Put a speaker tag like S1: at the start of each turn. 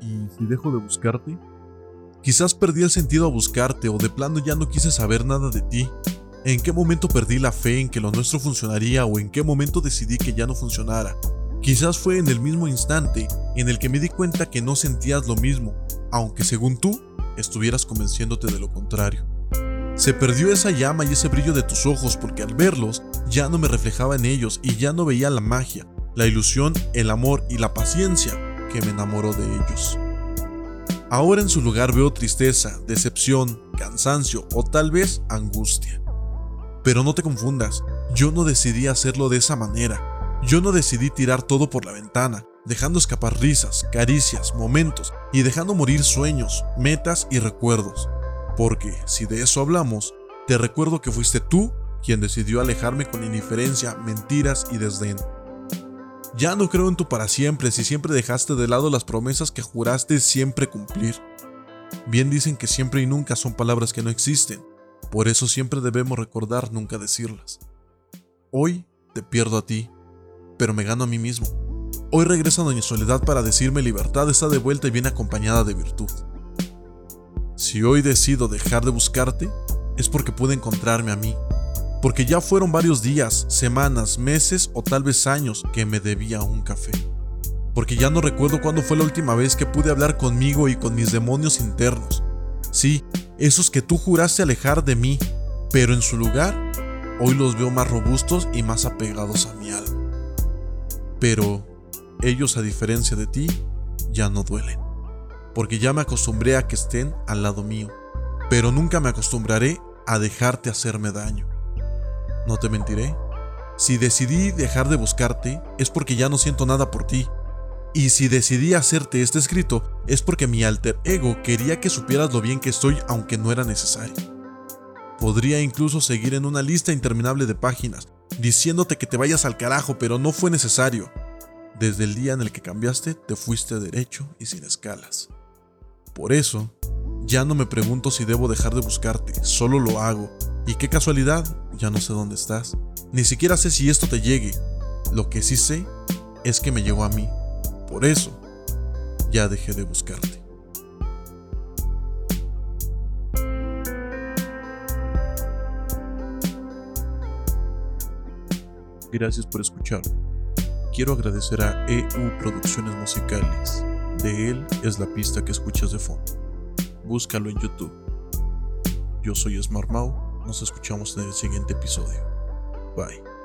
S1: ¿Y si dejo de buscarte? Quizás perdí el sentido a buscarte o de plano ya no quise saber nada de ti. ¿En qué momento perdí la fe en que lo nuestro funcionaría o en qué momento decidí que ya no funcionara? Quizás fue en el mismo instante en el que me di cuenta que no sentías lo mismo, aunque según tú estuvieras convenciéndote de lo contrario. Se perdió esa llama y ese brillo de tus ojos porque al verlos ya no me reflejaba en ellos y ya no veía la magia, la ilusión, el amor y la paciencia que me enamoró de ellos. Ahora en su lugar veo tristeza, decepción, cansancio o tal vez angustia. Pero no te confundas, yo no decidí hacerlo de esa manera. Yo no decidí tirar todo por la ventana, dejando escapar risas, caricias, momentos y dejando morir sueños, metas y recuerdos. Porque, si de eso hablamos, te recuerdo que fuiste tú quien decidió alejarme con indiferencia, mentiras y desdén. Ya no creo en tu para siempre si siempre dejaste de lado las promesas que juraste siempre cumplir. Bien dicen que siempre y nunca son palabras que no existen, por eso siempre debemos recordar nunca decirlas. Hoy te pierdo a ti, pero me gano a mí mismo. Hoy regreso a Doña Soledad para decirme libertad está de vuelta y viene acompañada de virtud. Si hoy decido dejar de buscarte, es porque pude encontrarme a mí, porque ya fueron varios días, semanas, meses o tal vez años que me debía un café. Porque ya no recuerdo cuándo fue la última vez que pude hablar conmigo y con mis demonios internos. Sí, esos que tú juraste alejar de mí, pero en su lugar, hoy los veo más robustos y más apegados a mi alma. Pero ellos, a diferencia de ti, ya no duelen. Porque ya me acostumbré a que estén al lado mío, pero nunca me acostumbraré a dejarte hacerme daño. No te mentiré. Si decidí dejar de buscarte es porque ya no siento nada por ti. Y si decidí hacerte este escrito es porque mi alter ego quería que supieras lo bien que estoy aunque no era necesario. Podría incluso seguir en una lista interminable de páginas, diciéndote que te vayas al carajo, pero no fue necesario. Desde el día en el que cambiaste, te fuiste derecho y sin escalas. Por eso, ya no me pregunto si debo dejar de buscarte, solo lo hago. Y qué casualidad, ya no sé dónde estás. Ni siquiera sé si esto te llegue. Lo que sí sé es que me llegó a mí. Por eso, ya dejé de buscarte. Gracias por escuchar. Quiero agradecer a EU Producciones Musicales. De él es la pista que escuchas de fondo. Búscalo en YouTube. Yo soy Smart Mau. Nos escuchamos en el siguiente episodio. Bye.